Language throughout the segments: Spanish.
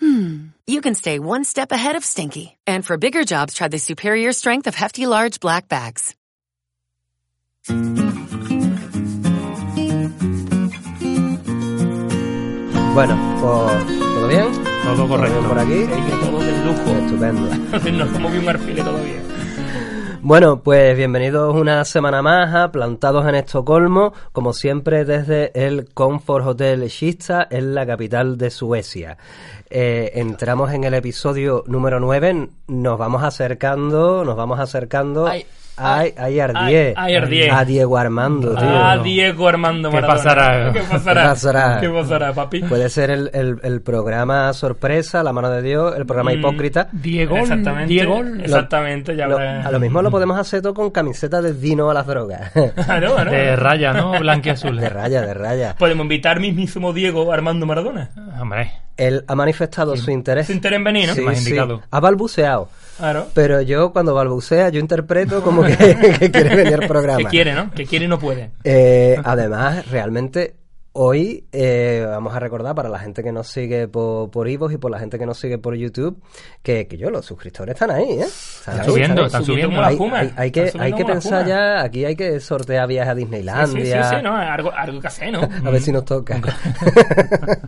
hmm, you can stay one step ahead of stinky. And for bigger jobs, try the superior strength of Hefty Large Black Bags. Bueno, pues, ¿todo bien? Todo correcto. bien por aquí? Sí, que todo del lujo. Estupendo. no somos bien un arfile todavía. Bueno, pues bienvenidos una semana más a Plantados en Estocolmo, como siempre desde el Comfort Hotel Kista, en la capital de Suecia. Eh, entramos en el episodio número 9, nos vamos acercando, nos vamos acercando Ay, ay, ay, Ardié, ay, Ardié. a Diego Armando, tío. Ah, Diego Armando ¿Qué Maradona. pasará? ¿Qué pasará? ¿Qué pasará? ¿Qué pasará, papi? Puede ser el, el- el programa sorpresa, la mano de Dios, el programa Mm, hipócrita. Diego, Exactamente. Diego, Exactamente, ya Lo- a lo mismo lo podemos hacer todo con camiseta de Dino a las drogas. Claro, claro. de raya, ¿no? Blanco y azul. de raya, de raya. Podemos invitar mismísimo Diego Armando Maradona. Hombre, Él ha manifestado su interés. Su interés en venir, ¿no? Sí, Más sí. indicado. Ha balbuceado. Claro. Pero yo cuando balbucea, yo interpreto como que, que quiere venir al programa. Que quiere, ¿no? Que quiere y no puede. Eh, además, realmente, hoy eh, vamos a recordar para la gente que nos sigue por, por Ivos y por la gente que nos sigue por YouTube, que, que yo, los suscriptores están ahí, ¿eh? Están ahí, subiendo, están ahí. están subiendo. como la Hay, espuma. hay- hay que, hay que pensar ya, aquí hay que sortear viajes a Sí, sí, Disneylandia. sí, sí, ¿no? Algo, algo que hacer, ¿no? A ver si nos toca.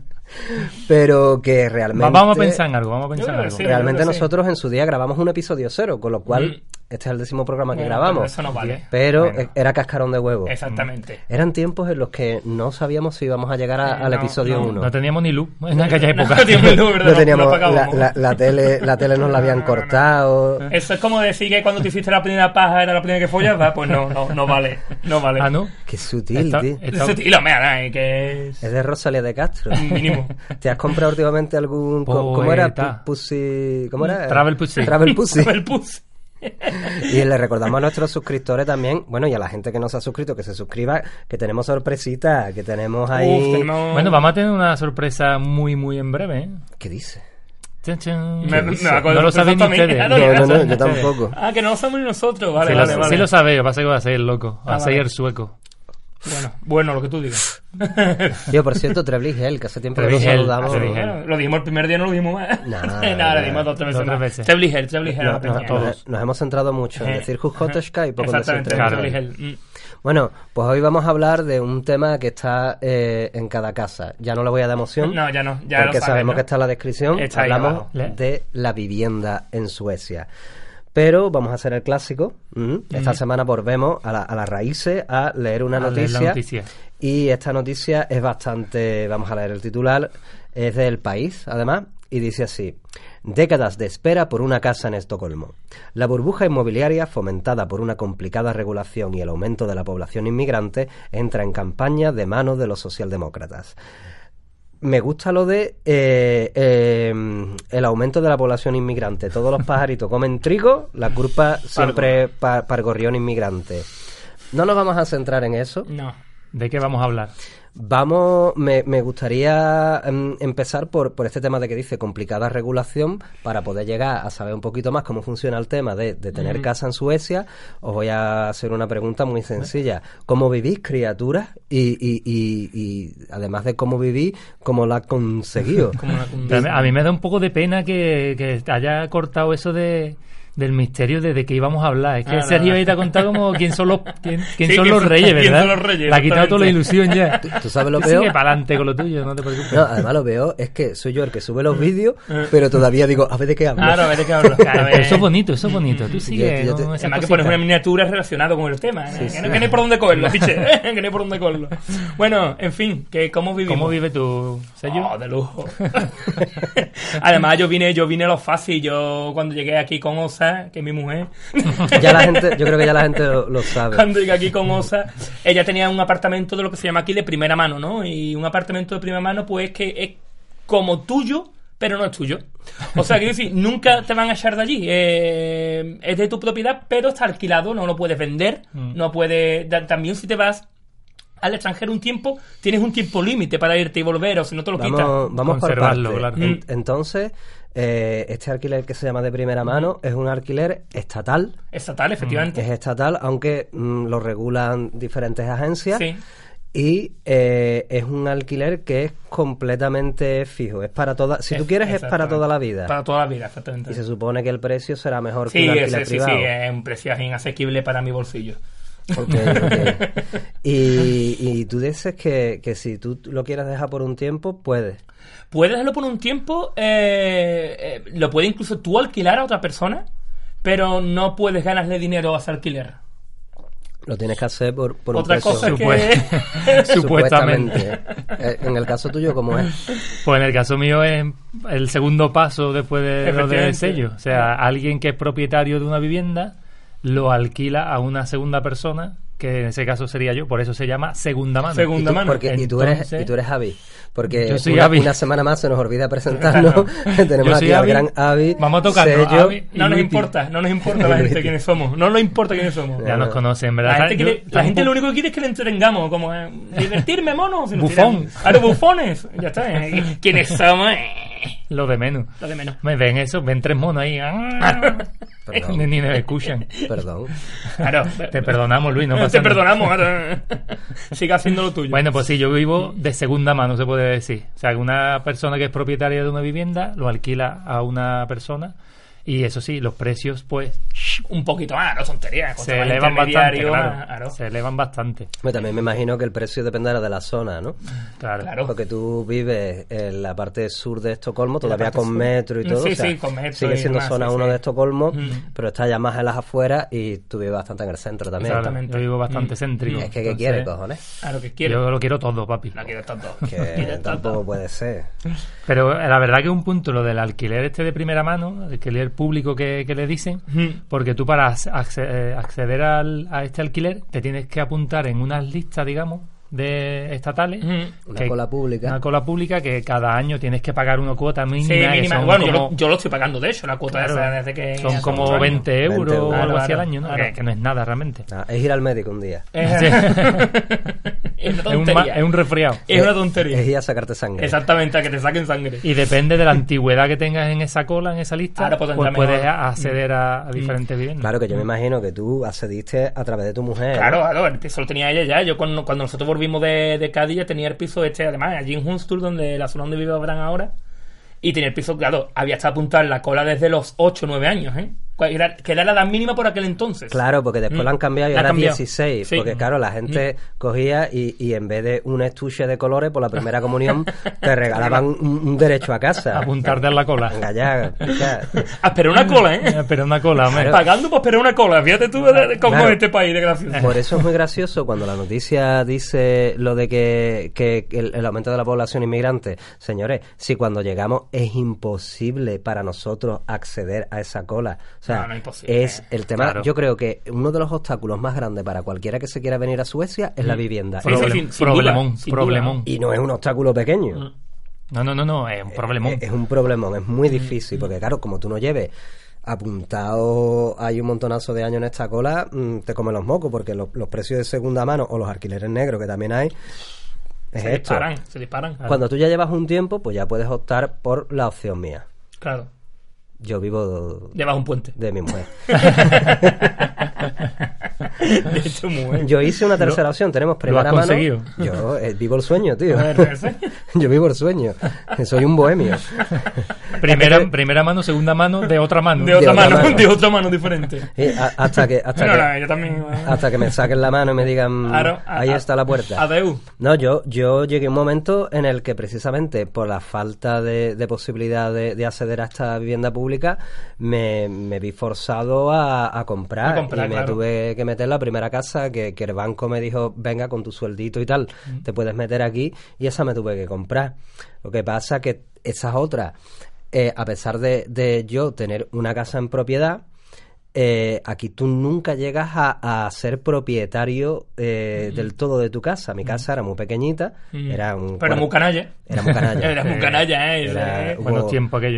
Pero que realmente. va- vamos a pensar en algo, vamos a pensar en algo. sí. Realmente sí. nosotros en su día grabamos un episodio cero, con lo cual Mm. Este es el décimo programa que Bueno, grabamos. pero eso no vale. Pero Bueno. eh, era cascarón de huevo. Exactamente. Eran tiempos en los que no sabíamos si íbamos a llegar a- Eh, al no, episodio no, 1. No teníamos ni luz en aquella época. No teníamos luz, ¿verdad? No teníamos, Lo la, la- la tele, la tele nos la habían cortado. Eso es como decir que cuando te hiciste la primera paja era la primera que follabas, pues no, no, no vale, no vale. ah, ¿no? Qué sutil, tío. tío, mira, eh, que es... Es de Rosalía de Castro. Mínimo. ¿Te has comprado últimamente algún... co- ¿Cómo era? Poeta. Pu- Pussy... ¿Cómo era? Travel Pussy. Travel Pussy. El pus. Y le recordamos a nuestros suscriptores también, bueno, y a la gente que no se ha suscrito, que se suscriba, que tenemos sorpresita, que tenemos ahí... Uf, tenemos... Bueno, vamos a tener una sorpresa muy, muy en breve. ¿eh? ¿Qué dice? Chan, chan. Me- me acuerdo no lo saben ni ustedes. No, no, yo tampoco. Ah, que no lo sabemos ni nosotros, vale, sí, vale, lo, vale. sí lo sabéis, pasa que va a ser el loco. Va Ah, a ser vale. el sueco. Bueno, bueno, lo que tú digas. Yo, por cierto, Trebly Hell, que hace tiempo que no saludamos. Lo dijimos el primer día, no lo dijimos más. Nah, Nada, lo dijimos dos tres veces. No, no, peña. todos. nos hemos centrado mucho en Eh, decir Jujotoshka y poco en decir Hell. Mm. Bueno, pues hoy vamos a hablar de un tema que está eh, en cada casa. Ya no le voy a dar emoción. No, ya no, ya porque lo sabes, sabemos ¿no? que está en la descripción. Está Hablamos de la vivienda en Suecia. Pero vamos a hacer el clásico. ¿m? Esta semana volvemos a, la- a las raíces a leer una A noticia. noticia. Y esta noticia es bastante, vamos a leer el titular, es del país, además, y dice así. Décadas de espera por una casa en Estocolmo. La burbuja inmobiliaria, fomentada por una complicada regulación y el aumento de la población inmigrante, entra en campaña de manos de los socialdemócratas. Me gusta lo de eh, eh, el aumento de la población inmigrante. Todos los pajaritos comen trigo, la culpa siempre pa- para el gorrión inmigrante. No nos vamos a centrar en eso. No. ¿De qué vamos a hablar? Vamos, me, me gustaría em, empezar por, por este tema de que dice complicada regulación para poder llegar a saber un poquito más cómo funciona el tema de, de tener casa en Suecia. Os voy a hacer una pregunta muy sencilla. ¿Cómo vivís, criaturas? Y, y, y, y además de cómo vivís, ¿cómo la has conseguido? A mí me da un poco de pena que, que haya cortado eso de del misterio de, de que íbamos a hablar. Es que Ah, Sergio ahí te ha contado como quién son los quién, quién Sí, son quién los son- reyes, quién ¿verdad? son los reyes, Le ha quitado toda la ilusión ya. ¿Tú sabes lo Tú peor? Sigue para adelante con lo tuyo, no te preocupes. No, además lo veo, es que soy yo el que sube los vídeos, pero todavía digo, a ver de qué hablo. Claro, a ver de qué hablo. Eso es bonito, eso es bonito. Tú sigue yo te- con esa Además que pones una miniatura relacionada con el tema. ¿eh? que, no, que no hay por dónde cogerlo, piche. ¿eh? que no hay por dónde cogerlo. Bueno, en fin, que ¿cómo vivimos? ¿Cómo vive tu sello? Oh, de lujo. Además, yo vine, yo vine a lo fácil. Yo cuando llegué aquí con Osa, que es mi mujer, Ya la gente, yo creo que ya la gente lo, lo sabe. cuando llegué aquí con Osa, ella tenía un apartamento de lo que se llama aquí de primera mano, ¿no? Y un apartamento de primera mano, pues que es como tuyo, pero no es tuyo. O sea, quiero decir, nunca te van a echar de allí. Eh, es de tu propiedad, pero está alquilado, no lo puedes vender, Mm. no puedes... También si te vas al extranjero un tiempo, tienes un tiempo límite para irte y volver, o si no te lo quitan. Vamos, vamos por Conservarlo, partes. claro. Entonces, eh, este alquiler que se llama de primera mano es un alquiler estatal. Estatal, efectivamente. Es estatal, aunque mm, lo regulan diferentes agencias. Sí. Y eh, es un alquiler que es completamente fijo. Es para toda. Si tú Es- quieres, es para toda la vida. Para toda la vida, exactamente. Y se supone que el precio será mejor que Sí, un ese- alquiler sí, sí, privado. es un precio inasequible para mi bolsillo. Ok, ok. Y, y tú dices que, que si tú lo quieres dejar por un tiempo, puedes. Puedes dejarlo por un tiempo, eh, eh, lo puede incluso tú alquilar a otra persona, pero no puedes ganarle dinero a ese alquiler. Lo tienes que hacer por, por Otra un precio. cosa que... Supuestamente. Eh, En el caso tuyo, ¿cómo es? Pues en el caso mío es el segundo paso después de lo del sello. O sea, alguien que es propietario de una vivienda lo alquila a una segunda persona, que en ese caso sería yo, por eso se llama segunda mano. Segunda Y tú, mano. porque- y, tú eres, Entonces- y tú eres Avi. Porque Yo soy una, Avi. una semana más se nos olvida presentarnos. Tenemos aquí al gran Avi. Vamos a. Avi. No nos importa, no nos importa la gente quiénes somos. No nos importa quiénes somos. Ya nos conocen, ¿verdad? La gente, Yo- quiere- la gente tampoco- lo único que quiere es que le entretengamos, como eh, divertirme, nos Bufón. A los bufones. Ya está. eh. ¿Quiénes somos? Lo de menos. Lo de menos. Me ven eso, ven tres monos ahí. ah, Perdón. ni, ni me escuchan. Perdón. Claro. Te perdonamos, Luis, no pasa Te nada. perdonamos. ahora. Siga haciendo lo tuyo. Bueno, pues sí, yo vivo de segunda mano, se puede decir. O sea, que una persona que es propietaria de una vivienda lo alquila a una persona y eso sí, los precios pues un poquito más, no tonterías. se cuanto más elevan bastante, claro. Se elevan bastante, también me imagino que el precio dependerá de la zona, ¿no? claro. Claro. Porque tú vives en la parte sur de Estocolmo, todavía con sur. metro y todo. Sí, o sea, sí, con metro Sigue siendo zona sí, 1 sí. de Estocolmo, Mm. pero está ya más en las afueras y tú vives bastante en el centro también. Exactamente. Yo vivo bastante Mm. céntrico. Es que, ¿qué entonces, quiere, cojones? A lo que quiero. Yo lo quiero todo, papi. No quiero tanto. Que tampoco puede ser. Pero la verdad que es un punto lo del alquiler este de primera mano, el alquiler público que, que le dicen, porque tú para eh, acceder al- a este alquiler te tienes que apuntar en unas listas, digamos, de estatales. Ujú. Una que- cola pública. Una cola pública que cada año tienes que pagar una cuota mínima. Sí, Bueno, yo, lo, yo lo estoy pagando, de hecho, la cuota Claro, esa desde que... son como muchos años. 20 euros 20 euros. o algo así al año, ¿no? claro. Que, que no es nada realmente. Ah, es ir al médico un día. Es, Sí. es una Es un, es un resfriado. Es una Es tontería. ir a sacarte sangre. Exactamente, a que te saquen sangre. Y depende de la antigüedad que tengas en esa cola, en esa lista, Ahora, pues, pues, puedes mejor. acceder a, a diferentes viviendas. Claro que yo me imagino que tú accediste a través de tu mujer. Claro, claro, el piso lo tenía ella ya. Yo cuando, cuando nosotros volvimos de, de Cádiz tenía el piso este, además, allí en Hunstur, donde la zona donde vive Abraham ahora. Y tenía el piso, claro, había estado apuntado en la cola desde los 8 o 9 años, ¿eh? Era- que era la edad mínima por aquel entonces. Claro, porque después Mm. la han cambiado y La ahora cambiado. 16. Sí. Porque claro, la gente cogía y, y en vez de un estuche de colores por la primera comunión, te regalaban un, un derecho a casa. Apuntarte en la cola. Venga, ya, ya. Ah, pero una cola, ¿eh? Pero una cola, hombre. Pagando por esperar una cola. Fíjate tú de- de cómo Claro. es este país de gracioso. Por eso es muy gracioso cuando la noticia dice lo de que, que el, el aumento de la población inmigrante. Señores, si cuando llegamos es imposible para nosotros acceder a esa cola. O sea, No, no es imposible. es el tema. Claro. Yo creo que uno de los obstáculos más grandes para cualquiera que se quiera venir a Suecia es la vivienda. Sí, sí, Problem- sin- sin problemón, duda, sin problemón. Y no es un obstáculo pequeño. No, no, no, no, es un problemón. Es, es un problemón, es Mm, muy difícil, porque claro, como tú no lleves apuntado hay un montonazo de años en esta cola, mm, te come los mocos, porque los, los precios de segunda mano o los alquileres negros que también hay, es Se esto. disparan, se disparan. Cuando tú ya llevas un tiempo, pues ya puedes optar por la opción mía. Claro. Yo vivo Debajo un puente. de mi mujer. De hecho, muy bueno. Yo hice una tercera opción, tenemos primera has mano. conseguido. Yo eh, vivo el sueño, tío. Yo vivo el sueño. Soy un bohemio. primera, primera mano, segunda mano, de otra mano. De otra otra mano, mano. de otra mano diferente. Y a- hasta que hasta No, que, no, yo también. hasta que me saquen la mano y me digan a- ahí a- está la puerta. Adeu. No, yo, yo llegué a un momento en el que precisamente por la falta de, de posibilidad de, de acceder a esta vivienda pública me, me vi forzado a, a comprar, A comprar, y me claro. tuve que meter la primera casa que, que el banco me dijo venga con tu sueldito y tal, Mm. te puedes meter aquí y esa me tuve que comprar. Lo que pasa que esas otras, eh, a pesar de, de yo tener una casa en propiedad, eh, aquí tú nunca llegas a, a ser propietario eh, del todo de tu casa. Mi casa era muy pequeñita, Mm. era un Pero muy canalla. Era muy canalla. Era muy canalla, ¿eh? Era-.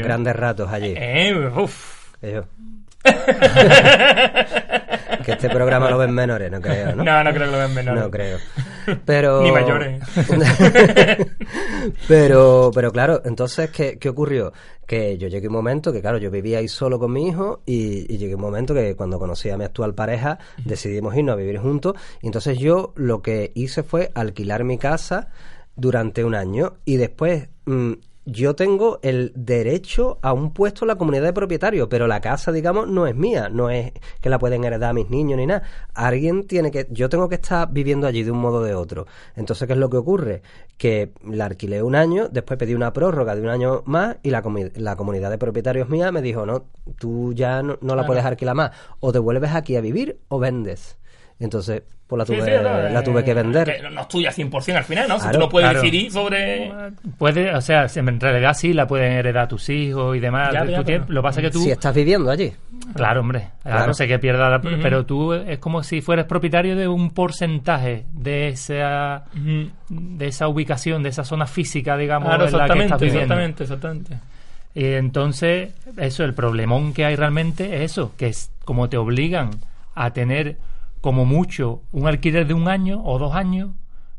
Grandes ratos allí. ¿eh? Uf. Que yo- que este programa lo ven menores, no creo, ¿no? No, no creo que lo vean menor. No creo. Pero. Ni mayores. pero, pero claro, entonces, ¿qué, ¿qué ocurrió? Que yo llegué un momento que, claro, yo vivía ahí solo con mi hijo y, y llegué un momento que cuando conocí a mi actual pareja decidimos irnos a vivir juntos. Y entonces yo lo que hice fue alquilar mi casa durante un año y después. mm, yo tengo el derecho a un puesto en la comunidad de propietarios, pero la casa, digamos, no es mía, no es que la pueden heredar mis niños ni nada. Alguien tiene que, yo tengo que estar viviendo allí de un modo o de otro. Entonces, ¿qué es lo que ocurre? Que la alquilé un año, después pedí una prórroga de un año más y la, comi- la comunidad de propietarios mía me dijo, no, tú ya no, no la puedes alquilar más, o te vuelves aquí a vivir o vendes. Entonces, pues la tuve, sí, no, la tuve que eh, vender. que no es tuya 100% al final, ¿no? si Claro, tú no puedes claro. decidir sobre... Puede, o sea, en realidad sí la pueden heredar tus hijos y demás. Ya, Tú ya, tienes- pero- lo que pasa es que tú... Si estás viviendo allí. Claro, hombre. A Claro. no sé que pierda la... Pero tú es como si fueras propietario de un porcentaje de esa de esa ubicación, de esa zona física, digamos, Claro, en la que estás exactamente, viviendo. exactamente, exactamente. Y entonces, eso, el problemón que hay realmente es eso, que es como te obligan a tener como mucho un alquiler de un año o dos años,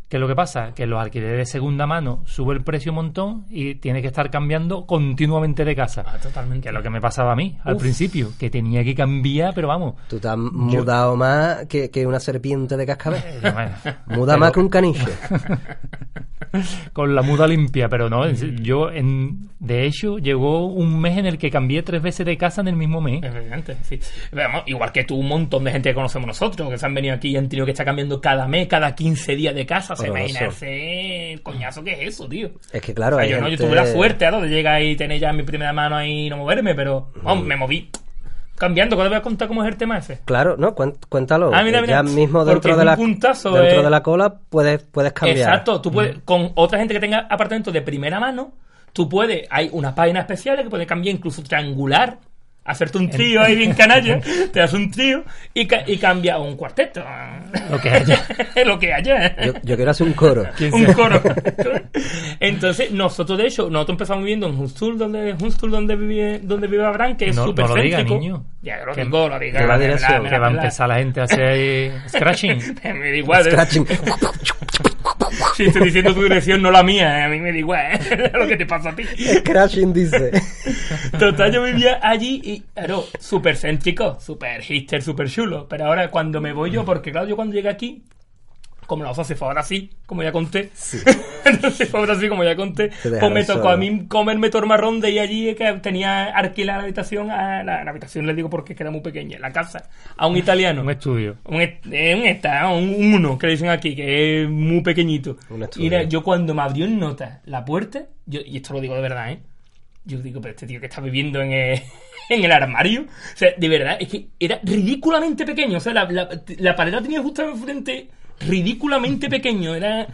que es lo que pasa, que los alquileres de segunda mano sube el precio un montón y tienes que estar cambiando continuamente de casa. Ah, totalmente. Que es lo que me pasaba a mí al Uf. principio, que tenía que cambiar, pero vamos. Tú te has mudado más que, que una serpiente de cascabel. eh, Muda más que un caniche. con la muda limpia, pero no, yo en, de hecho llegó un mes en el que cambié tres veces de casa en el mismo mes. Evidente, sí. Vamos, igual que tú, un montón de gente que conocemos nosotros, que se han venido aquí y han tenido que estar cambiando cada mes, cada 15 días de casa. Se Horroroso. imaginarse el coñazo que es eso, tío. Es que claro, O sea, hay yo, no, yo tuve la suerte ¿no? de llegar y tener ya mi primera mano ahí y no moverme, pero vamos, me moví cambiando. ¿Cuándo voy a contar cómo es el tema ese? Claro, no, cuéntalo. Ah, mira, que mira, ya mismo dentro de la puntazo, dentro eh. de la cola puedes puedes cambiar. Exacto, tú puedes, con otra gente que tenga apartamentos de primera mano, tú puedes, hay unas páginas especiales que puedes cambiar incluso triangular, hacerte un trío ahí bien canalla, te das un trío y, ca- y cambia un cuarteto. Lo que haya. Lo que haya. Yo, yo quiero hacer un coro. un coro. Entonces, nosotros de hecho, nosotros empezamos viviendo en Hunstul, donde Hunstul, donde vive, donde vive Abraham, que es No- súper no lo diga, céntrico. niño. Ya lo Que- digo, lo digo. que va me que va a empezar la gente a hacer scratching. Me da igual. ¿eh? Scratching. Si estoy diciendo tu dirección, no la mía, ¿eh? a mí me da igual ¿eh? lo que te pasa a ti. Scratching dice. Total, yo vivía allí y, claro, súper céntrico, súper hipster, súper chulo. Pero ahora cuando me voy yo, porque claro, yo cuando llegué aquí, como la osa se fue ahora sí, como ya conté. se fue ahora sí, como ya conté. Pues me tocó solo. a mí comerme todo el marrón de ir allí que tenía alquilada la habitación, a la, la habitación le digo porque era muy pequeña, la casa, a un italiano. Un estudio. Un, est- eh, un esta, un, un uno que le dicen aquí, que es muy pequeñito. Un estudio. Y era- yo cuando me abrió en nota la puerta, yo, y esto lo digo de verdad, ¿eh? Yo digo, pero este tío que está viviendo en el, en el armario, o sea, de verdad, es que era ridículamente pequeño, o sea, la, la, la pared la tenía justo enfrente, ridículamente pequeño, era...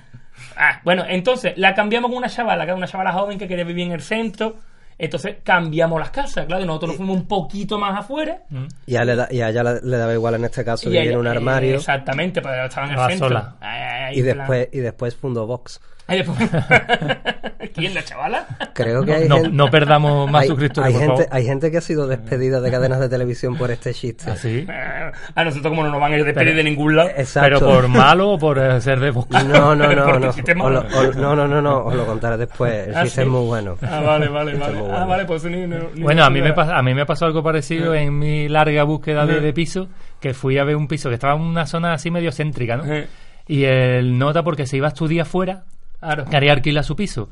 Ah, bueno, entonces la cambiamos con una chavala, que era una chavala joven que quería vivir en el centro, entonces cambiamos las casas, claro, y nosotros nos fuimos un poquito más afuera. Y a, le da- y a ella le, daba igual en este caso Y vivir en ella- un eh, armario Exactamente, pero estaba en el centro. sola. Ahí, ahí, y después y después fundó Vox. ¿Quién, la chavala? Creo que hay No, gente, no perdamos más hay, suscriptores, hay por gente, favor. hay gente que ha sido despedida de cadenas de televisión por este chiste. Así. Eh, A nosotros como no nos van a despedir Pero- de ningún lado. Exacto. Pero por malo o por eh, ser de. No, no, no, no. el lo- no, no, no, no, os lo contaré después. El Ah, chiste ¿sí? es muy bueno. Ah, vale, vale, vale. Ah, bueno. vale, pues ni, ni- ni- Bueno, a mí, me pasa, a mí me pasó algo parecido en mi larga búsqueda de, de piso, que fui a ver un piso que estaba en una zona así medio céntrica, ¿no? Eh. Y él nota porque se iba a estudiar fuera, Claro. quería alquilar su piso.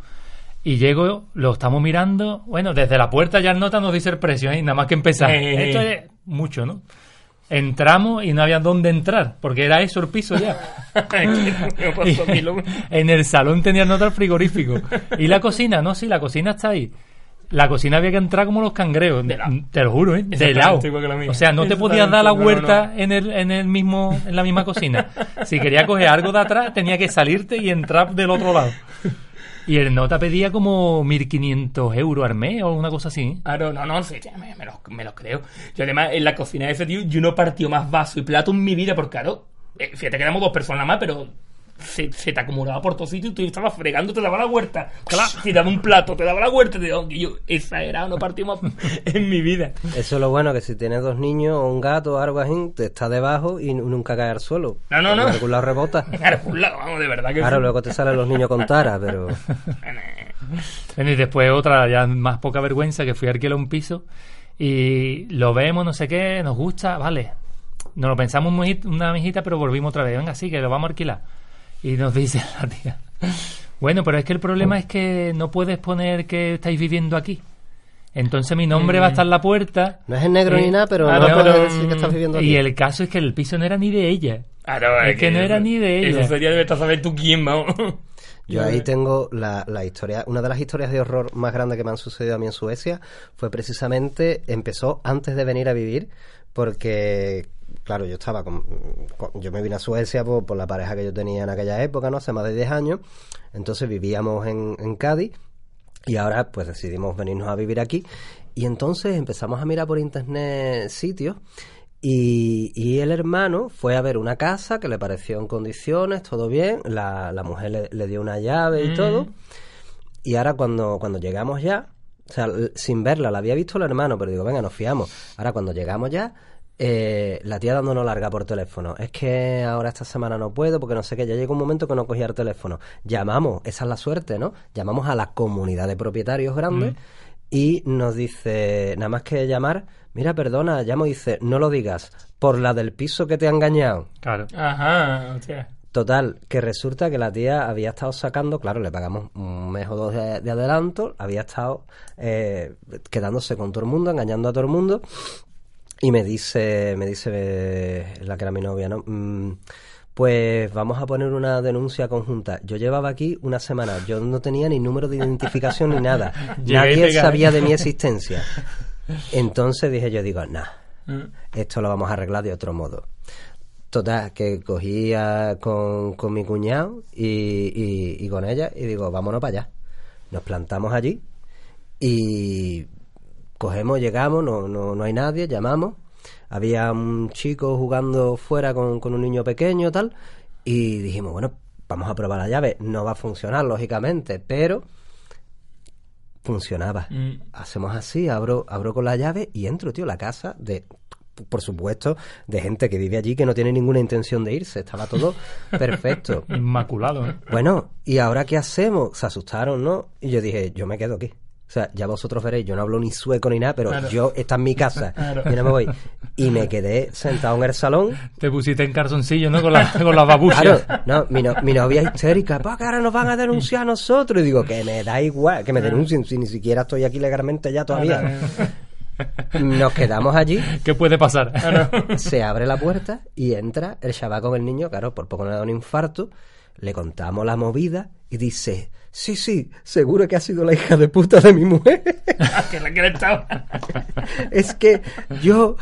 Y llego, lo estamos mirando, bueno, desde la puerta ya el nota nos dice el precio, ¿eh? nada más que empezar. Eh. Esto es mucho, ¿no? Entramos y no había dónde entrar, porque era eso el piso ya. En el salón tenía nota el frigorífico. ¿Y la cocina? No, sí, la cocina está ahí. La cocina había que entrar como los cangreos. De lado. Te lo juro, ¿eh? De lado. O sea, no te podías dar la no, vuelta no. en el, en el mismo, en la misma cocina. Si quería coger algo de atrás, tenía que salirte y entrar del otro lado. Y el nota pedía como 1.500 euros al mes o una cosa así. Claro, no, no, sí, me, me los, me los creo. Yo además, en la cocina de ese tío, yo no partió más vaso y plato en mi vida, porque claro, eh, fíjate que éramos dos personas más, pero se, se te acumulaba por todos sitios y tú estabas fregando, te daba la huerta. Claro, te daba un plato, te daba la huerta, te daba, yo, exagerado, no partimos en mi vida. Eso es lo bueno, que si tienes dos niños o un gato o algo así, te está debajo y nunca cae al suelo. No, no, no. Algún lado rebota. Un lado, vamos, de verdad que Claro, sí. luego te salen los niños con tara, pero... Y después otra, ya más poca vergüenza, que fui a alquilar un piso y lo vemos, no sé qué, nos gusta, vale. Nos lo pensamos muy- una mijita, pero volvimos otra vez. Venga, sí, que lo vamos a alquilar. Y nos dice la tía, bueno, pero es que el problema es que no puedes poner que estáis viviendo aquí. Entonces mi nombre va a estar en la puerta. No es en negro Eh, ni nada, pero ah, no, puedes pero, decir que estás viviendo aquí. Y el caso es que el piso no era ni de ella. Claro, Es que no era ni de ella. Eso sería de estar saber tú quién, vamos. Yo ahí tengo la, la historia, una de las historias de horror más grandes que me han sucedido a mí en Suecia fue precisamente, empezó antes de venir a vivir, porque, claro, yo estaba con, con- yo me vine a Suecia por, por la pareja que yo tenía en aquella época, ¿no? Hace más de 10 años, entonces vivíamos en, en Cádiz y ahora pues decidimos venirnos a vivir aquí y entonces empezamos a mirar por internet sitios y, y el hermano fue a ver una casa que le pareció en condiciones, todo bien, la, la mujer le, le dio una llave y todo. Y ahora cuando, cuando llegamos ya, o sea, sin verla, la había visto el hermano, pero digo, venga, nos fiamos. Ahora cuando llegamos ya, eh, la tía dándonos larga por teléfono. Es que ahora esta semana no puedo porque no sé qué, ya llegó un momento que no cogía el teléfono. Llamamos, esa es la suerte, ¿no? Llamamos a la comunidad de propietarios grandes y nos dice, nada más que llamar, mira, perdona, llamo y dice, no lo digas, por la del piso que te ha engañado. Claro. Ajá, hostia. Total, que resulta que la tía había estado sacando, claro, le pagamos un mes o dos de, de adelanto, había estado eh, quedándose con todo el mundo, engañando a todo el mundo, y me dice, me dice eh, la que era mi novia, ¿no? Mm, pues vamos a poner una denuncia conjunta. Yo llevaba aquí una semana, yo no tenía ni número de identificación ni nada. Nadie sabía de mi existencia. Entonces dije yo, digo, nah, Mm. esto lo vamos a arreglar de otro modo. Total, que cogía con, con mi cuñado y, y- y con ella y digo, vámonos para allá. Nos plantamos allí y cogemos, llegamos, no, no, no hay nadie, llamamos. Había un chico jugando fuera con, con un niño pequeño tal y dijimos, bueno, vamos a probar la llave. No va a funcionar, lógicamente, pero funcionaba. Mm. Hacemos así, abro, abro con la llave y entro, tío, la casa de, por supuesto, de gente que vive allí que no tiene ninguna intención de irse. Estaba todo perfecto. Inmaculado. ¿eh? Bueno, ¿y ahora qué hacemos? Se asustaron, ¿no? Y yo dije, yo me quedo aquí. O sea, ya vosotros veréis, yo no hablo ni sueco ni nada, pero Claro. yo, esta es mi casa, Claro. yo no me voy. Y me quedé sentado en el salón. Te pusiste en calzoncillo, ¿no? Con la, con la babucha. Claro, no, mi, no- mi novia histérica, pues que ahora nos van a denunciar a nosotros. Y digo, que me da igual, que me denuncien, si ni siquiera estoy aquí legalmente ya todavía. Nos quedamos allí, ¿Qué puede pasar? se abre la puerta y entra el chaval con el niño, claro, por poco le da un infarto. Le contamos la movida y dice, sí, sí, seguro que ha sido la hija de puta de mi mujer. estaba. es que yo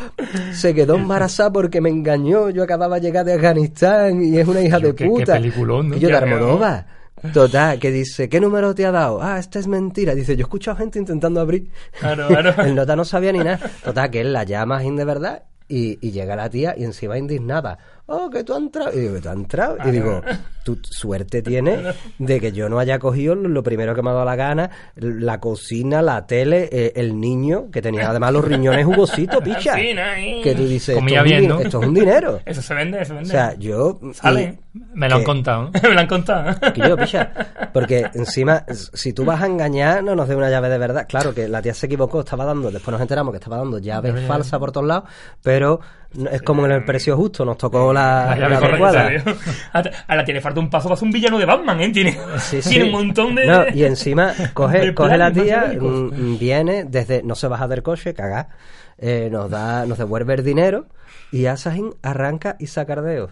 se quedó embarazada porque me engañó. Yo acababa de llegar de Afganistán y es una hija Yo, de qué- qué puta. peliculón, ¿no? Y yo de Almodóvar. Total, que dice, ¿qué número te ha dado? Ah, esta es mentira. Dice, yo he escuchado gente intentando abrir. Claro, claro. el nota no sabía ni nada. Total, que él la llama de verdad y, y llega la tía y encima indignada. Oh, que tú has entrado. Y digo, que tú has entrado. Y digo, tu suerte tienes de que yo no haya cogido lo primero que me ha dado la gana, la cocina, la tele, eh, el niño, que tenía además los riñones jugositos, picha. Sí, ¿no? Y- Que tú dices, esto, es un bien, din- ¿no? esto es un dinero. Eso se vende, se O vende. sea, yo... Sale. Me lo han contado. ¿no? Me lo han contado. que yo, picha. Porque encima, si tú vas a engañar, no nos dé una llave de verdad. Claro que la tía se equivocó, estaba dando, después nos enteramos que estaba dando llaves falsas por todos lados, pero es como en el precio justo, nos tocó la, La llave la adecuada. ¿sabes? A la tiene falta un paso ser un villano de Batman, ¿eh? Tiene, Sí, sí. tiene un montón de. No, y encima coge, coge la tía, maquiavélicos. mm, viene desde, no se baja del coche, caga, eh, nos da, nos devuelve el dinero y Assassin arranca y sacardeo.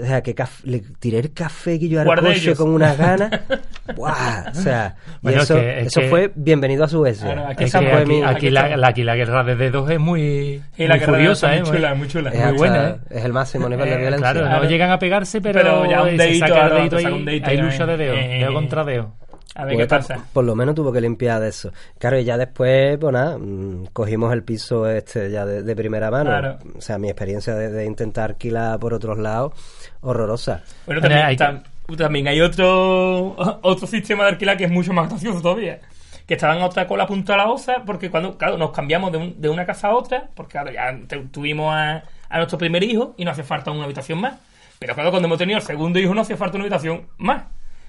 O sea, que caf- le tiré el café que yo al coche con unas ganas. ¡buah! O sea, y Bueno, es eso, que- es eso que- fue bienvenido a Suecia. Claro, aquí Es esa que fue aquí, mi- aquí aquí la, aquí la guerra de dedos es muy, la muy furiosa, muy ¿eh? chula, muy chula. es, muy buena, ¿eh? es el máximo nivel de Eh, violencia. Claro, Claro. no llegan a pegarse, pero, Pero ya un se dedito, saca el dedito ahí, un dedito hay lucha de dedo, eh. dedo contra dedo. A ver Pues qué esta- pasa. Por lo menos tuvo que limpiar de eso. Claro, y ya después, pues nada, mm, cogimos el piso este ya de, de primera mano. Claro. O sea, mi experiencia de, de intentar alquilar por otros lados, horrorosa. Bueno, también, hay tam- también hay otro otro sistema de alquiler que es mucho más gracioso todavía. Que estaban a otra cola punto a la osa, porque cuando, claro, nos cambiamos de, un- de una casa a otra, porque claro, ya te- tuvimos a, a nuestro primer hijo y no hace falta una habitación más. Pero claro, cuando hemos tenido el segundo hijo no hace falta una habitación más.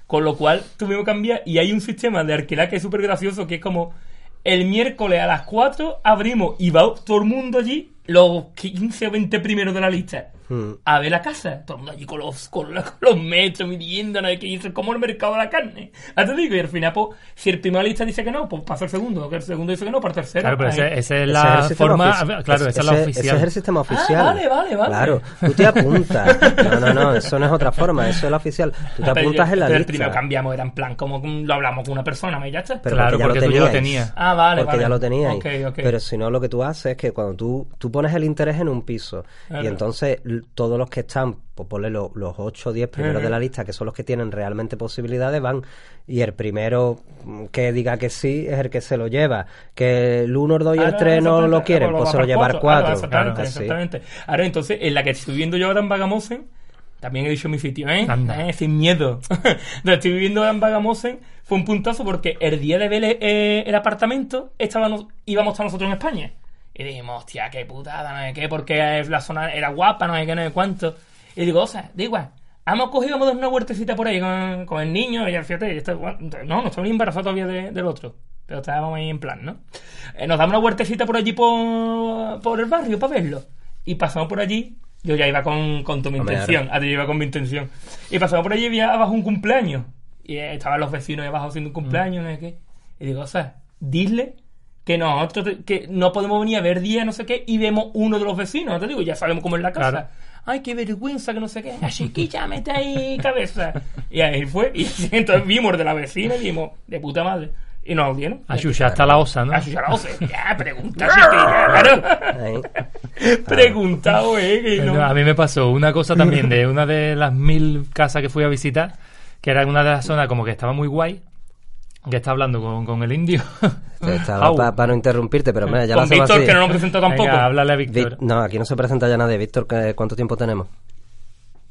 Con lo cual tuvimos que cambiar y hay un sistema de alquiler que es súper gracioso, que es como el miércoles a las 4 abrimos y va todo el mundo allí, los 15 o 20 primeros de la lista, Mm. a ver la casa. Todo el mundo allí con los, con los, con los metros, midiendo, no hay que ir como el mercado de la carne. Ya te digo, y al final, pues, si el primero lista dice que no, pues pasa el segundo. Que el segundo dice que no, para el tercero. Claro, pero ese- esa es Ese la sistema forma. Claro, ese- esa es la ese- oficial. Ese es el sistema oficial. vale, vale, vale. Claro, tú te apuntas. No, no, no, eso no es otra forma, eso es la oficial. Tú te Ah, pero apuntas yo- en la pero el lista. primero cambiamos, era en plan, como lo hablamos con una persona, y ya está. Pero Claro, porque ya porque lo tú ya lo tenías. ah, vale, porque vale. ya lo teníais. Ok, ok. Pero si no, lo que tú haces es que cuando tú, tú pones el interés en un piso Claro. y entonces todos los que están, pues ponle lo- los 8 o 10 primeros de la lista, que son los que tienen realmente posibilidades, van y el primero mm, que diga que sí es el que se lo lleva. Que el 1, el 2 y el Ahora, 3 no exactamente, lo quieren, lo pues se lo lleva el cuatro. Ahora, 4. exactamente, exactamente. Ahora, entonces, en la que estoy viviendo yo ahora en Bagamosen, también he dicho mi sitio, ¿eh? Anda. Eh, Sin miedo. Donde estoy viviendo ahora en Bagamosen fue un puntazo porque el día de ver eh, el apartamento estábamos, íbamos a estar nosotros en España. Y dijimos, hostia, qué putada, no sé qué, porque la zona era guapa, no sé qué, no sé cuánto. Y digo, o sea, da igual. Hemos cogido, a dar una huertecita por ahí con, con el niño, y fíjate, no, no estamos ni embarazados todavía de- del otro. Pero estábamos ahí en plan, ¿no? Eh, nos damos una huertecita por allí por, por el barrio para verlo. Y pasamos por allí. Yo ya iba con, con tu mi intención. Ah, yo iba con mi intención. Y pasamos por allí y había abajo un cumpleaños. Y estaban los vecinos ahí abajo haciendo un cumpleaños, no sé qué. Y digo, o sea, dile que nosotros que no podemos venir a ver día, no sé qué, y vemos uno de los vecinos. No te digo, ya sabemos cómo es la casa. Claro. Ay, qué vergüenza, que no sé qué. La chiquilla, mete ahí cabeza. Y ahí fue. Y entonces vimos de la vecina y dijimos, de puta madre. Y nos dieron. A Xuxa hasta la osa, ¿no? A Xuxa la Ose. Ya, pregunta, chiquilla, claro. Preguntado, eh. Que no. a mí me pasó una cosa también de una de las mil casas que fui a visitar, que era una de las zonas como que estaba muy guay, que está hablando con, con el indio. Estaba para no interrumpirte, pero mira, ya lo Con hacemos Víctor, así. que no nos presentó tampoco. Venga, háblale a Víctor. No, aquí no se presenta ya nadie. Víctor, ¿qué- ¿cuánto tiempo tenemos?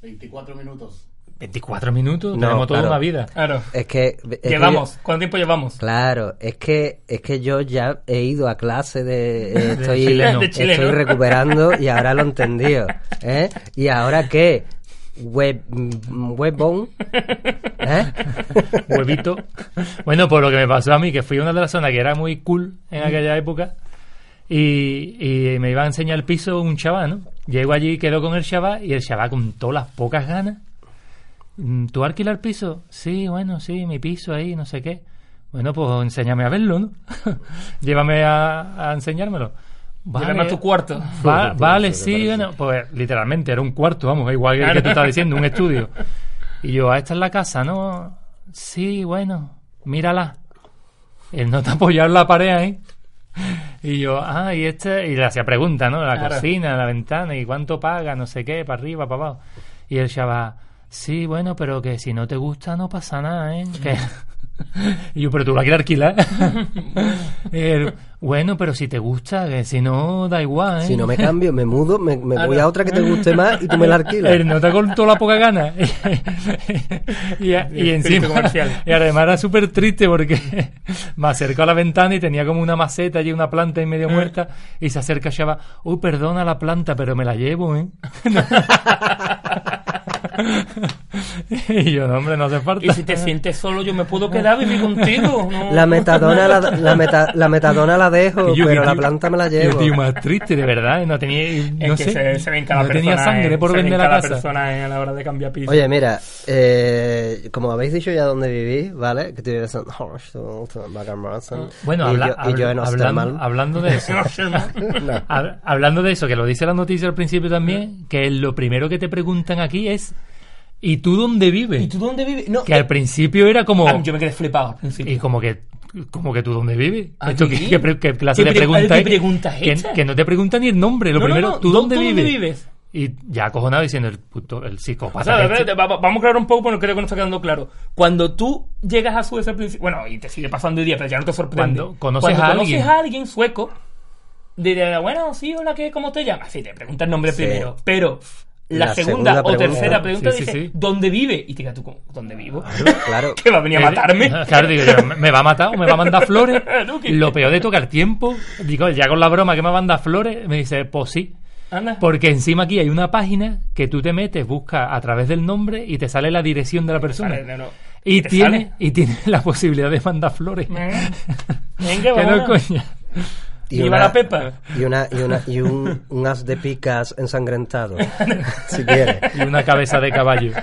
24 minutos. 24 minutos, No, tenemos toda claro. una vida. Claro. Es que... es que Llevamos. ¿Cuánto tiempo llevamos? Claro, es que es que yo ya he ido a clase de eh, estoy, chileno. De chileno. estoy recuperando y ahora lo he entendido, ¿eh? Y ahora qué web webbone, ¿eh? Huevito. Bueno, por lo que me pasó a mí, que fui a una de las zonas que era muy cool en aquella época, y, y me iba a enseñar el piso un chaval, ¿no? Llego allí, quedo con el chaval, y el chaval con todas las pocas ganas. "Mm, ¿Tú alquilas el piso? Sí, bueno, sí, mi piso ahí, no sé qué. Bueno, pues enséñame a verlo, ¿no? Llévame a, a enseñármelo. Llévame a tu cuarto. Va- vale, sí, bueno, pues literalmente era un cuarto, vamos, igual que el que tú estás diciendo, un estudio. Y yo, "Ah, esta es la casa, ¿no? Sí, bueno, mírala. Él no te apoyado en la pared ahí. Y yo, ah, y este, y le hacía preguntas, ¿no? La Claro. cocina, la ventana, y cuánto paga, no sé qué, para arriba, para abajo. Y el chaval, sí, bueno, pero que si no te gusta no pasa nada, ¿eh? Que- Y yo, pero tú la quieres alquilar. Y bueno, pero si te gusta, que si no, da igual, ¿eh? Si no me cambio, me mudo, me, me voy a otra que te guste más y tú me la alquilas. Él no te cortó la poca gana. y, y espíritu encima, comercial. y además era súper triste porque me acerco a la ventana y tenía como una maceta allí, una planta y medio muerta, y se acerca Shaba, uy, perdona la planta, pero me la llevo, ¿eh? y yo, no, hombre, no hace falta. Y si te sientes solo, yo me puedo quedar a vivir contigo. No. La metadona la, la, meta- la metadona la dejo, Y yo, pero la planta me la llevo. tío más triste, de verdad, no tenía, Es no que sé, se, se ve en cada no persona. tenía sangre eh, por en vender la casa. persona eh, a la hora de cambiar piso. Oye, mira, eh, como habéis dicho ya dónde vivís, ¿vale? Que tú vives en. Bueno, y, habla- yo, y yo en habla- hablando, hablando de eso, No. Hab- Hablando de eso, que lo dice la noticia al principio también, que lo primero que te preguntan aquí es ¿Y tú dónde vives? ¿Y tú dónde vives? No, Que al principio era como... Ah, yo me quedé flipado al principio. Y como que, como que tú dónde vives. ¿Aquí? ¿Esto qué clase ¿Qué de pre- pregunta es? que, que no te pregunta ni el nombre. Lo No, primero, no, ¿tú ¿dó- dónde tú vives? dónde vives? Y ya acojonado diciendo el puto, el O psicópata. sea, este. vamos a aclarar un poco porque creo que no está quedando claro. Cuando tú llegas a Suecia al principio, bueno, y te sigue pasando hoy día, pero ya no te sorprende. Cuando conoces Cuando a conoces alguien. a alguien sueco, dirás, bueno, sí, hola, ¿qué, ¿cómo te llamas? Sí, te pregunta el nombre Sí. primero, pero la, La segunda, segunda o pregunta. tercera pregunta Sí, dice, sí. ¿dónde vive? Y te digas tú. ¿dónde vivo? Claro. ¿Que va a venir a matarme? Claro, digo yo, ¿me- ¿me va a matar o me va a mandar flores? Lo peor de tocar tiempo, digo, ya con la broma que me manda flores, me dice, pues sí. Anda. Porque encima aquí hay una página que tú te metes, buscas a través del nombre y te sale la dirección de la persona. No, no. Y ¿Te tiene, sale? y tiene la posibilidad de mandar flores. Venga, que no coña. Y Viva la Pepa. Y, una, y, una, y un, un as de picas ensangrentado, si quieres. Y una cabeza de caballo.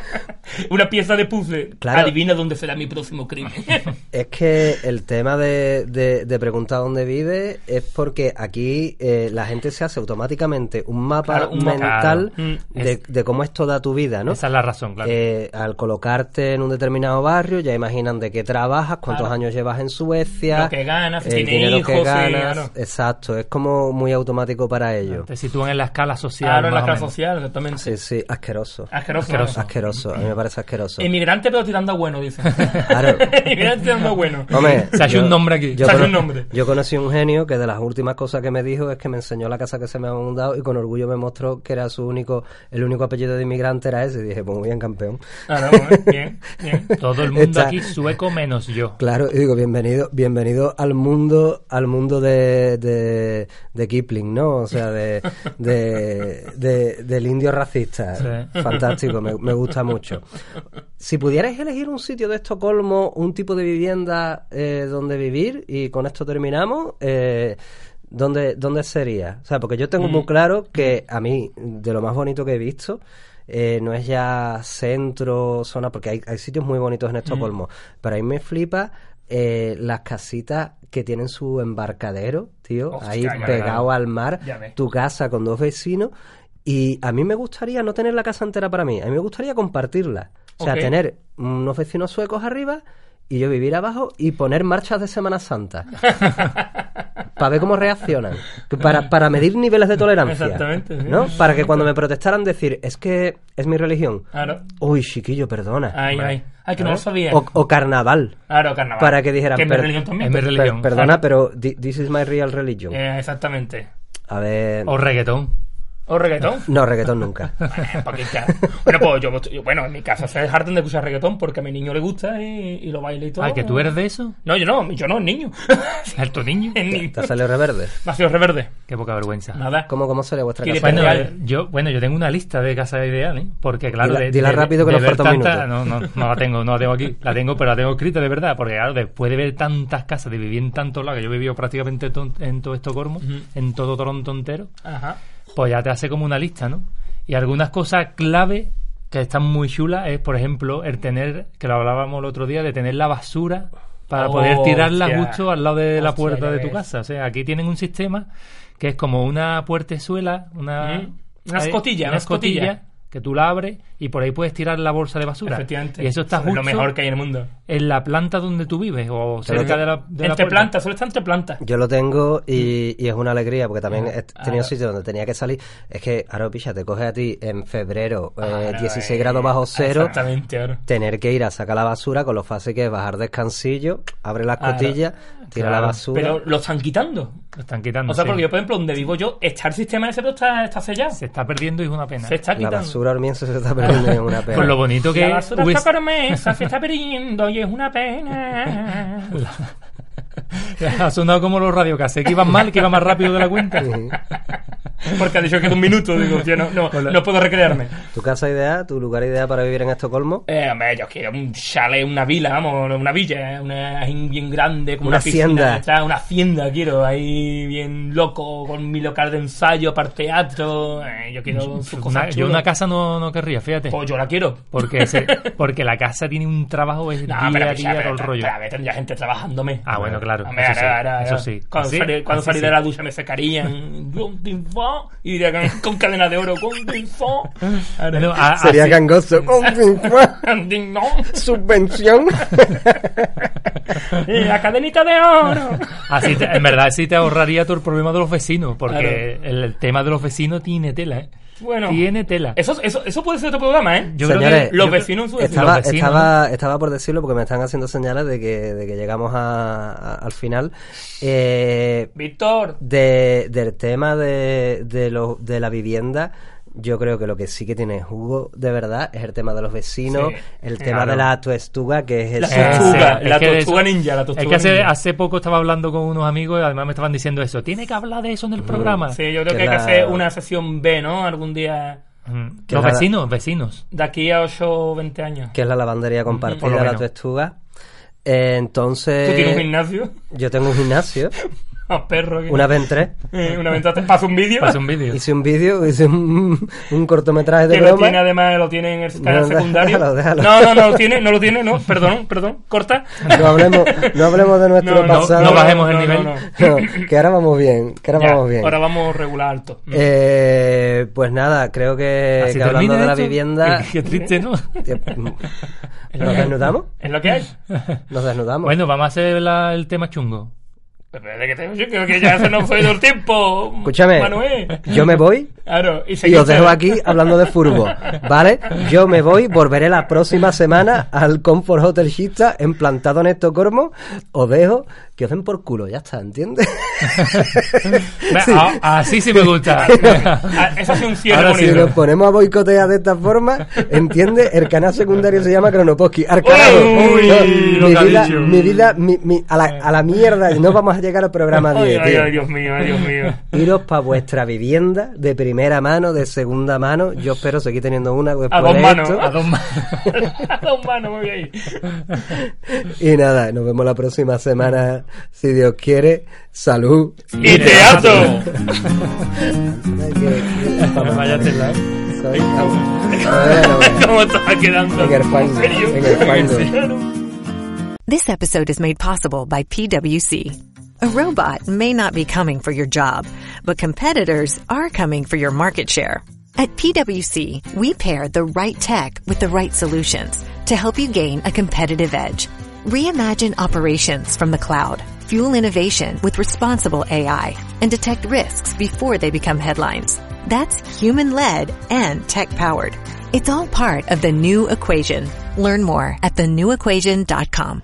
Una pieza de puzzle. Claro. Adivina dónde será mi próximo crimen. Es que el tema de, de, de preguntar dónde vive es porque aquí eh, la gente se hace automáticamente un mapa Claro, un mapa. mental Claro. Mm. de, Es- de cómo es toda tu vida, ¿no? Esa es la razón, claro. Eh, al colocarte en un determinado barrio, ya imaginan de qué trabajas, cuántos años llevas en Suecia, Lo que ganas, si el tiene dinero hijos, que ganas. Exacto, es como muy automático para ello. Te sitúan en la escala social. Claro, en la menos. social, exactamente. Sí, sí, asqueroso. Asqueroso. Asqueroso. Asqueroso, a mí me parece asqueroso. Emigrante pero tirando a bueno, dice. Claro. Emigrante tirando a bueno. Hombre, Se ha hecho un nombre aquí. Yo, Se ha hecho cono- un nombre. yo conocí un genio que de las últimas cosas que me dijo es que me enseñó la casa que se me había mudado y con orgullo me mostró que era su único, el único apellido de inmigrante era ese. Y dije, pues muy bien, campeón. Ah, no, bueno, bien, bien. Todo el mundo Está- aquí sueco menos yo. Claro, y digo, bienvenido, bienvenido al mundo, al mundo de, de, de Kipling, ¿no? O sea, de, de, de- del indio racista. Sí. Fantástico, me, me gusta mucho. Si pudierais elegir un sitio de Estocolmo, un tipo de vivienda eh, donde vivir, y con esto terminamos, eh, ¿dónde, ¿dónde sería? O sea, porque yo tengo muy claro que a mí, de lo más bonito que he visto, eh, no es ya centro, zona, porque hay, hay sitios muy bonitos en Estocolmo, pero ahí me flipa eh, las casitas que tienen su embarcadero, tío, Hostia, ahí pegado al mar, tu casa con dos vecinos. Y a mí me gustaría no tener la casa entera para mí, a mí me gustaría compartirla. O sea, tener unos vecinos suecos arriba y yo vivir abajo y poner marchas de Semana Santa. para ver cómo reaccionan. Para, para medir niveles de tolerancia. Exactamente, sí. ¿No? Para que cuando me protestaran decir, es que es mi religión. Claro. Uy, chiquillo, perdona. Ay, ay. Ay, que no lo sabía. O, o carnaval. Claro, carnaval. para que dijeran, Que es mi religión también. Es mi pero- religión. Per- perdona, pero thi- this is my real religion. Eh, exactamente. A ver... O reggaetón. ¿O reggaetón? No, reggaetón nunca. Bueno, pues yo, yo- bueno, en mi casa se hartan de escuchar reggaetón porque a mi niño le gusta y, y lo baila y todo. Ah, que tú eres de eso. No, yo no, yo no, niño. ¿El tu niño? el niño. ¿Te salió reverde? Vacío reverde. Qué poca vergüenza. Nada. ¿Cómo, ¿Cómo sería vuestra ¿Quiere casa? Bueno, eh, yo, bueno, yo tengo una lista de casas ideales, ¿eh? porque claro, Dila- de- dila de- rápido que de nos falta un minuto. No, no, no la tengo, no la tengo aquí, la tengo, pero la tengo escrita de verdad, porque claro, después de ver tantas casas, de vivir en tantos lados, que yo he vivido prácticamente en todo Estocolmo, en todo Toronto entero, Ajá. Pues ya te hace como una lista, ¿no? Y algunas cosas clave que están muy chulas es, por ejemplo, el tener, que lo hablábamos el otro día, de tener la basura para poder tirarla Hostia. justo al lado de la puerta de tu casa. O sea, aquí tienen un sistema que es como una puertezuela, una, Mm. Una eh, escotilla, una escotilla que tú la abres y por ahí puedes tirar la bolsa de basura. Efectivamente. Y eso está es justo lo mejor que hay en el mundo. en la planta donde tú vives o cerca de la, de la entre plantas, solo está entre plantas. Yo lo tengo y, y es una alegría porque también he tenido Ah. sitios donde tenía que salir. Es que, ahora picha, te coge a ti en febrero, eh, Ahora, 16 eh, grados bajo cero, Exactamente, ahora. tener que ir a sacar la basura con lo fácil que es bajar descansillo, abre la Claro. escotilla, tira la basura. Pero lo están quitando. Lo están quitando. O sea, sí. porque yo, por ejemplo, donde vivo yo, está el sistema ese, pero está, está sellado. Se está perdiendo y es una pena. Se está la quitando. basura hormiense se está perdiendo una pena. Con lo bonito que La basura está promesa, se está perdiendo y es una pena. ha sonado como los radiocassettes que iban mal, que iban más rápido de la cuenta. Porque ha dicho que en un minuto, digo, yo no, no, no puedo recrearme. ¿Tu casa idea, tu lugar idea para vivir en Estocolmo? Eh, hombre, yo quiero un chalet, una vila, vamos, una villa, una ahí bien grande, como Una una, piscina hacienda. detrás, una hacienda quiero, ahí bien loco, con mi local de ensayo, para teatro, eh, yo quiero sus cosas Una- yo una casa no, no querría, fíjate. Pues yo la quiero. Porque, se- porque la casa tiene un trabajo es No, día pero, a día pero, todo el pero, rollo. pero, a ver, tendría gente trabajándome. Ah, bueno, claro. Hombre, eso sí. eso. Cuando, Sí, salí, cuando así salí sí. de la ducha me secarían. Y diría con, con cadena de oro. Bueno, a- Sería así- gangoso. Subvención. Y la cadenita de oro. Así te- en verdad sí te ahorraría todo el problema de los vecinos, porque el, el tema de los vecinos tiene tela, ¿eh? Bueno, Tiene tela. eso, eso, eso puede ser otro programa, ¿eh? Yo Señores, creo que los vecinos en su Estaba, vecinos, estaba, estaba por decirlo porque me están haciendo señales de que, de que llegamos a- a- al final. Eh, Víctor, de, del tema de, de, lo- de la vivienda, yo creo que lo que sí que tiene jugo de verdad es el tema de los vecinos, Sí, el claro. tema de la tuestuga, que es La el Eh, tortuga, sí, la tortuga ninja, la tortuga Es que hace, ninja. hace poco estaba hablando con unos amigos y además me estaban diciendo eso. Tiene que hablar de eso en el programa. sí, yo creo Que que hay que la- hacer una sesión B, ¿no? Algún día Mm. Los vecinos, vecinos. de aquí a 8 o 20 años. que es la lavandería compartida, la tuestuga. Eh, entonces, ¿Tú tienes un gimnasio? yo tengo un gimnasio, A perro. que- una vez en tres. Eh, una vez pasa un vídeo. Pasa un vídeo. Hice un vídeo, hice un, un cortometraje de que lo broma. tiene además, lo tiene en el canal No, secundario. déjalo, déjalo. No, no, no lo tiene, no lo tiene, no, perdón, perdón, corta. No hablemos, no hablemos de nuestro No, no, pasado. no bajemos el no, nivel. no, no. No, que ahora vamos bien, que ahora Ya, vamos bien. Ahora vamos regular alto. Eh, pues nada, creo que, hablando de la esto. vivienda... Qué, qué triste, ¿no? ¿Nos desnudamos? ¿Es lo que hay? Nos desnudamos. bueno, vamos a hacer la- el tema chungo. Yo creo que ya se nos fue el tiempo. Escúchame, Manuel. yo me voy Claro, y, os dejo aquí hablando de furbo, ¿vale? Yo me voy, volveré la próxima semana al Comfort Hotel Shista, emplantado en Estocolmo. Os dejo que os den por culo, ya está, ¿entiendes? A- así sí me gusta. Eso sido un cierre Ahora sí, Si nos ponemos a boicotear de esta forma, ¿entiendes? El canal secundario se llama carajo. Uy, No, mi, vida, dicho. mi vida, mi- mi- a, la, a la mierda. No vamos a llegar al programa Ay, 10. ay, ay, Dios mío, ay, Dios mío. Iros para vuestra vivienda de primera mano, de segunda mano. Yo espero seguir teniendo una después A dos de manos, esto. a dos manos. a dos manos, muy bien. Y nada, nos vemos la próxima semana, si Dios quiere. Salud. Y teatro. Ay, que- que- Vaya tela, ¿eh? soy- A ver, a ver. ¿Cómo estás quedando? En el fango, ¿En serio? en el fango. ¿En serio? This episode is made possible by PwC. A robot may not be coming for your job, but competitors are coming for your market share. At PwC, we pair the right tech with the right solutions to help you gain a competitive edge. Reimagine operations from the cloud, fuel innovation with responsible AI, and detect risks before they become headlines. That's human-led and tech-powered. It's all part of the new equation. Learn more at thenewequation.com.